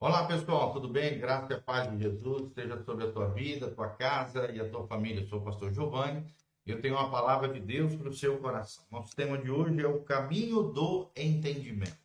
Olá pessoal, tudo bem? Graça e a paz de Jesus esteja sobre a tua vida, a tua casa e a tua família. Eu sou o pastor Giovanni e eu tenho uma palavra de Deus para o seu coração. Nosso tema de hoje é o caminho do entendimento.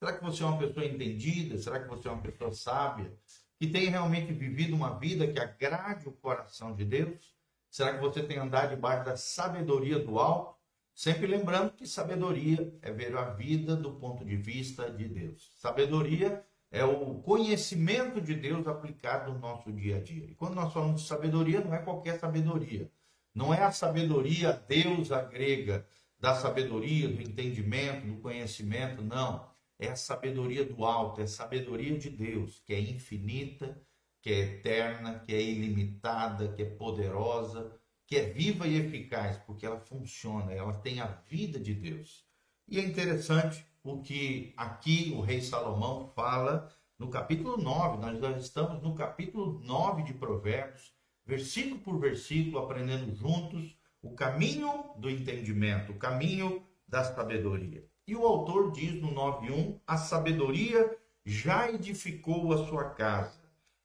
Será que você é uma pessoa entendida? Será que você é uma pessoa sábia? Que tem realmente vivido uma vida que agrade o coração de Deus? Será que você tem andado debaixo da sabedoria do alto? Sempre lembrando que sabedoria é ver a vida do ponto de vista de Deus. Sabedoria é o conhecimento de Deus aplicado no nosso dia a dia. E quando nós falamos de sabedoria, não é qualquer sabedoria. Não é a sabedoria deusa grega, da sabedoria, do entendimento, do conhecimento, não. É a sabedoria do alto, é a sabedoria de Deus, que é infinita, que é eterna, que é ilimitada, que é poderosa, que é viva e eficaz, porque ela funciona, ela tem a vida de Deus. E é interessante o que aqui o rei Salomão fala no capítulo 9. Nós já estamos no capítulo 9 de Provérbios, versículo por versículo, aprendendo juntos o caminho do entendimento, o caminho da sabedoria. E o autor diz no 9:1: a sabedoria já edificou a sua casa,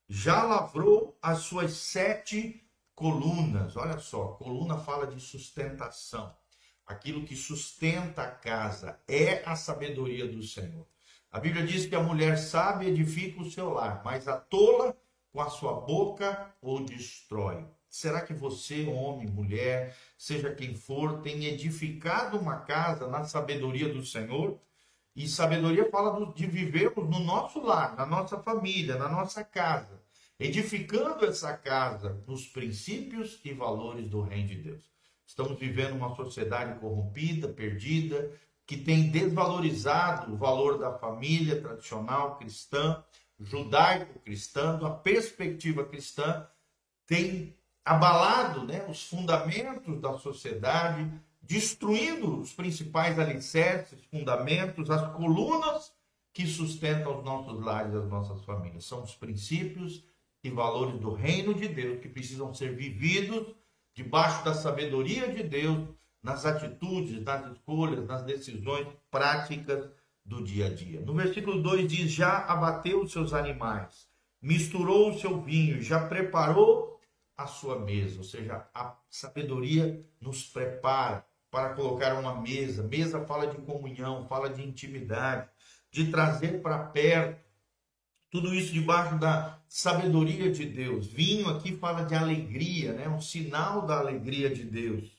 já lavrou as suas sete colunas. Olha só, coluna fala de sustentação aquilo que sustenta a casa é a sabedoria do Senhor. A Bíblia diz que a mulher sábia edifica o seu lar, mas a tola com a sua boca o destrói. Será que você, homem, mulher, seja quem for, tem edificado uma casa na sabedoria do Senhor? E sabedoria fala de vivermos no nosso lar, na nossa família, na nossa casa, edificando essa casa nos princípios e valores do Reino de Deus. Estamos vivendo uma sociedade corrompida, perdida, que tem desvalorizado o valor da família tradicional cristã, judaico-cristã, a perspectiva cristã, tem abalado né, os fundamentos da sociedade, destruindo os principais alicerces, fundamentos, as colunas que sustentam os nossos lares, as nossas famílias. São os princípios e valores do reino de Deus que precisam ser vividos debaixo da sabedoria de Deus, nas atitudes, nas escolhas, nas decisões práticas do dia a dia. No versículo 2 diz: Já abateu os seus animais, misturou o seu vinho, já preparou a sua mesa. Ou seja, a sabedoria nos prepara para colocar uma mesa. Mesa fala de comunhão, fala de intimidade, de trazer para perto tudo isso debaixo da sabedoria de Deus. Vinho aqui fala de alegria, né? um sinal da alegria de Deus.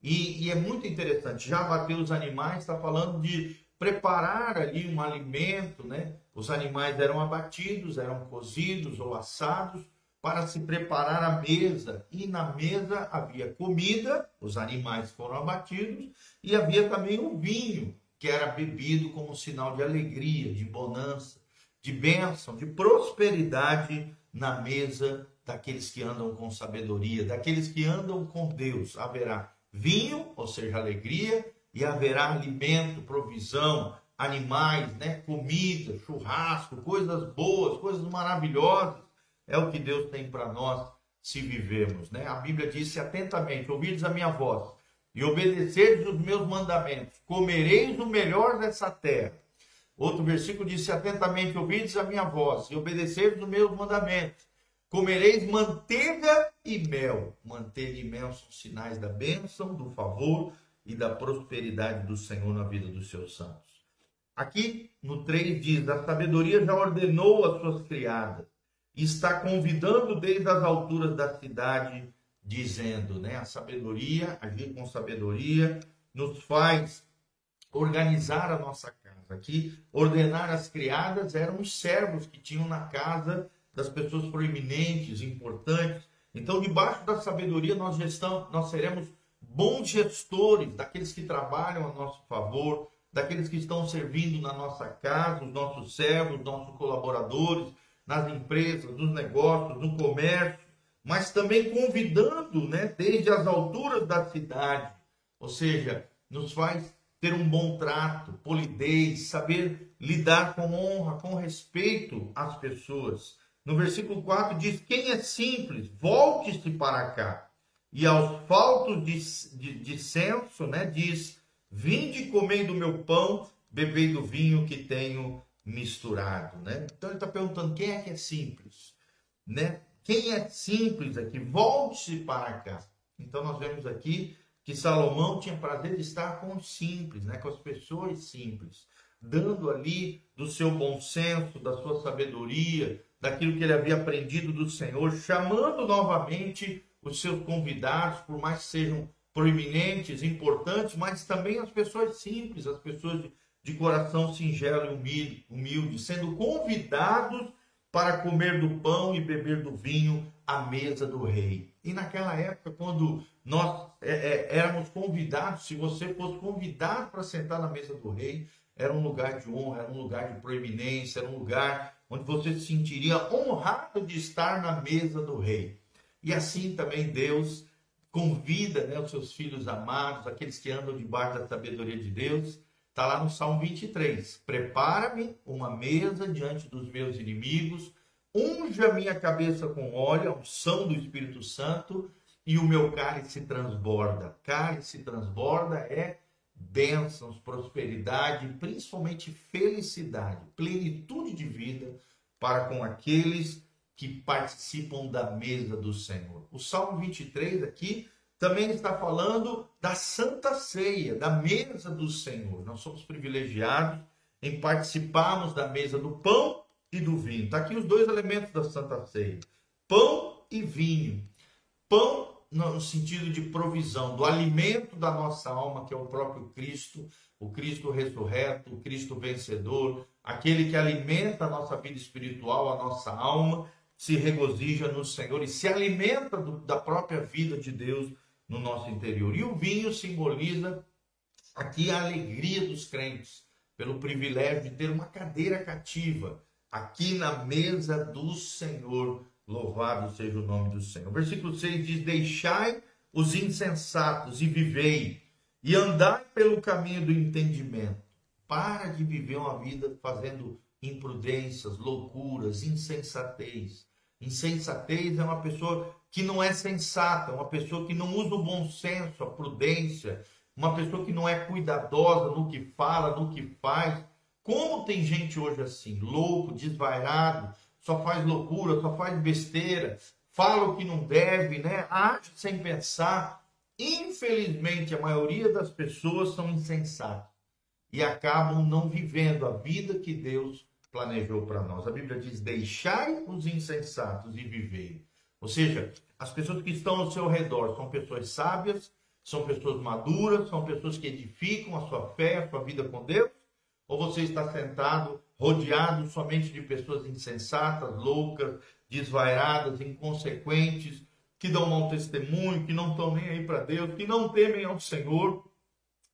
E, e é muito interessante. Já bateu os animais, está falando de preparar ali um alimento, né? Os animais eram abatidos, eram cozidos ou assados para se preparar a mesa. E na mesa havia comida, os animais foram abatidos, e havia também o vinho, que era bebido como sinal de alegria, de bonança de bênção, de prosperidade na mesa daqueles que andam com sabedoria, daqueles que andam com Deus. Haverá vinho, ou seja, alegria, e haverá alimento, provisão, animais, né, comida, churrasco, coisas boas, coisas maravilhosas. É o que Deus tem para nós se vivemos, né? A Bíblia disse atentamente: ouvides a minha voz e obedeceres os meus mandamentos, comereis o melhor dessa terra Outro versículo diz: atentamente ouvides a minha voz e obedeceres os meus mandamentos. Comereis manteiga e mel. Manteiga e mel são sinais da bênção, do favor e da prosperidade do Senhor na vida dos seus santos. Aqui no 3 diz: A sabedoria já ordenou as suas criadas está convidando desde as alturas da cidade, dizendo, né? A sabedoria, agir com sabedoria, nos faz organizar a nossa Aqui, ordenar as criadas eram os servos que tinham na casa das pessoas proeminentes, importantes. Então, debaixo da sabedoria, nós, gestão, nós seremos bons gestores daqueles que trabalham a nosso favor, daqueles que estão servindo na nossa casa, os nossos servos, nossos colaboradores, nas empresas, nos negócios, no comércio, mas também convidando, né, desde as alturas da cidade, ou seja, nos faz ter um bom trato, polidez, saber lidar com honra, com respeito às pessoas. No versículo 4 diz: Quem é simples, volte-se para cá. E aos faltos de, de, de senso, né, diz: Vinde comei do meu pão, bebei do vinho que tenho misturado, né? Então ele está perguntando quem é que é simples, né? Quem é simples aqui, volte-se para cá. Então nós vemos aqui que Salomão tinha prazer de estar com os simples, né? Com as pessoas simples, dando ali do seu bom senso, da sua sabedoria, daquilo que ele havia aprendido do Senhor, chamando novamente os seus convidados, por mais que sejam proeminentes, importantes, mas também as pessoas simples, as pessoas de, de coração singelo e humilde, humilde, sendo convidados para comer do pão e beber do vinho à mesa do rei. E naquela época, quando nós é, é, éramos convidados, se você fosse convidado para sentar na mesa do rei, era um lugar de honra, era um lugar de proeminência, era um lugar onde você se sentiria honrado de estar na mesa do rei. E assim também Deus convida né, os seus filhos amados, aqueles que andam debaixo da sabedoria de Deus. Está lá no Salmo 23. Prepara-me uma mesa diante dos meus inimigos, unja a minha cabeça com óleo, a unção do Espírito Santo, e o meu cálice transborda. Cálice transborda é bênçãos, prosperidade, principalmente felicidade, plenitude de vida para com aqueles que participam da mesa do Senhor. O Salmo 23 aqui também está falando da Santa Ceia, da mesa do Senhor. Nós somos privilegiados em participarmos da mesa do pão e do vinho. Está aqui os dois elementos da Santa Ceia: pão e vinho. Pão no sentido de provisão, do alimento da nossa alma, que é o próprio Cristo, o Cristo ressurreto, o Cristo vencedor, aquele que alimenta a nossa vida espiritual, a nossa alma, se regozija no Senhor e se alimenta do, da própria vida de Deus no nosso interior. E o vinho simboliza aqui a alegria dos crentes, pelo privilégio de ter uma cadeira cativa aqui na mesa do Senhor. Louvado seja o nome do Senhor. Versículo 6 diz: Deixai os insensatos e vivei, e andai pelo caminho do entendimento. Para de viver uma vida fazendo imprudências, loucuras, insensatez. Insensatez é uma pessoa que não é sensata, uma pessoa que não usa o bom senso, a prudência, uma pessoa que não é cuidadosa no que fala, no que faz. Como tem gente hoje assim, louco, desvairado, só faz loucura, só faz besteira, fala o que não deve, né? Age sem pensar. Infelizmente, a maioria das pessoas são insensatas e acabam não vivendo a vida que Deus planejou para nós. A Bíblia diz: deixai os insensatos e vivei. Ou seja, as pessoas que estão ao seu redor são pessoas sábias, são pessoas maduras, são pessoas que edificam a sua fé, a sua vida com Deus? Ou você está sentado, rodeado somente de pessoas insensatas, loucas, desvairadas, inconsequentes, que dão mau testemunho, que não estão nem aí para Deus, que não temem ao Senhor,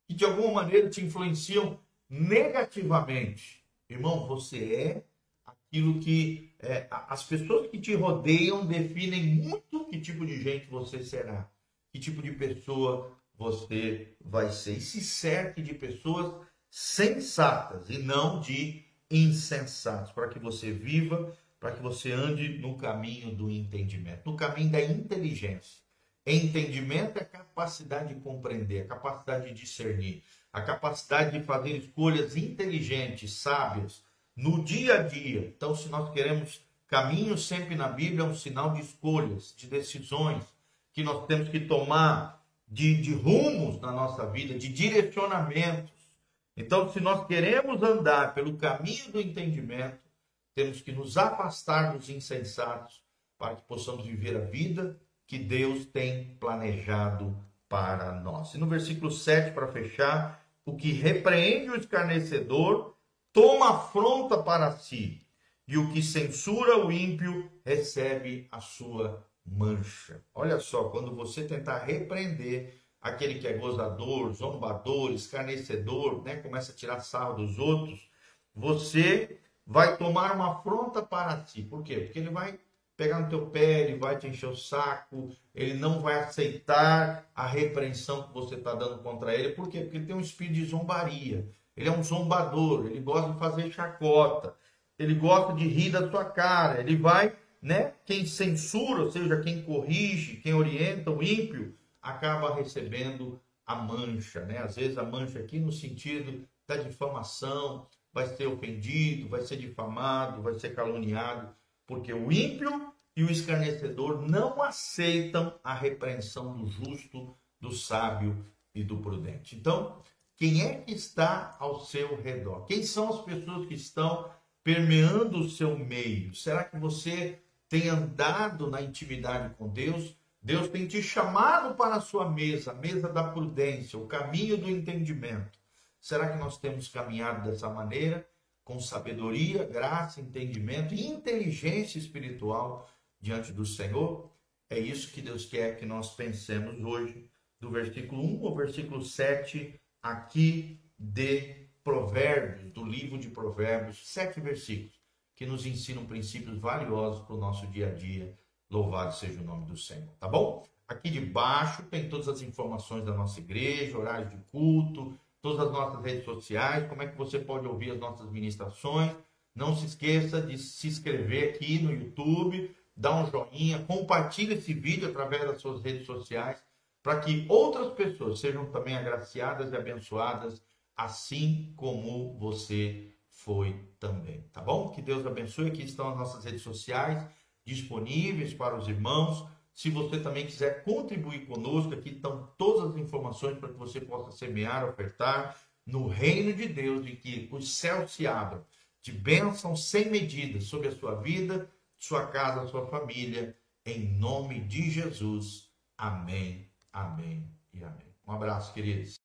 que de alguma maneira te influenciam negativamente? Irmão, você é aquilo que é, as pessoas que te rodeiam definem muito que tipo de gente você será, que tipo de pessoa você vai ser. E se cerque de pessoas sensatas e não de insensatos, para que você viva, para que você ande no caminho do entendimento, no caminho da inteligência. Entendimento é a capacidade de compreender, a capacidade de discernir, a capacidade de fazer escolhas inteligentes, sábias, no dia a dia. Então, se nós queremos caminho sempre na Bíblia, é um sinal de escolhas, de decisões que nós temos que tomar, de, de rumos na nossa vida, de direcionamentos. Então, se nós queremos andar pelo caminho do entendimento, temos que nos afastar dos insensatos para que possamos viver a vida que Deus tem planejado para nós. E no versículo 7, para fechar, o que repreende o escarnecedor toma afronta para si, e o que censura o ímpio recebe a sua mancha. Olha só, quando você tentar repreender aquele que é gozador, zombador, escarnecedor, né, começa a tirar sarro dos outros, você vai tomar uma afronta para si. Por quê? Porque ele vai pegar no teu pé, ele vai te encher o saco, ele não vai aceitar a repreensão que você está dando contra ele. Por quê? Porque ele tem um espírito de zombaria. Ele é um zombador, ele gosta de fazer chacota, ele gosta de rir da tua cara, ele vai, né? Quem censura, ou seja, quem corrige, quem orienta o ímpio, acaba recebendo a mancha, né? Às vezes a mancha aqui no sentido da difamação, vai ser ofendido, vai ser difamado, vai ser caluniado, porque o ímpio e o escarnecedor não aceitam a repreensão do justo, do sábio e do prudente. Então, quem é que está ao seu redor? Quem são as pessoas que estão permeando o seu meio? Será que você tem andado na intimidade com Deus? Deus tem te chamado para a sua mesa, a mesa da prudência, o caminho do entendimento. Será que nós temos caminhado dessa maneira? Com sabedoria, graça, entendimento e inteligência espiritual diante do Senhor? É isso que Deus quer que nós pensemos hoje, do versículo 1 ao versículo 7, aqui de Provérbios, do livro de Provérbios, sete versículos, que nos ensinam princípios valiosos para o nosso dia a dia. Louvado seja o nome do Senhor, tá bom? Aqui debaixo tem todas as informações da nossa igreja, horários de culto, todas as nossas redes sociais, como é que você pode ouvir as nossas ministrações. Não se esqueça de se inscrever aqui no YouTube, dar um joinha, compartilhe esse vídeo através das suas redes sociais, para que outras pessoas sejam também agraciadas e abençoadas, assim como você foi também, tá bom? Que Deus abençoe. Aqui estão as nossas redes sociais disponíveis para os irmãos. Se você também quiser contribuir conosco, aqui estão todas as informações para que você possa semear, ofertar no reino de Deus e que os céus se abram de bênção sem medida sobre a sua vida, sua casa, sua família, em nome de Jesus. Amém, amém e amém. Um abraço, queridos.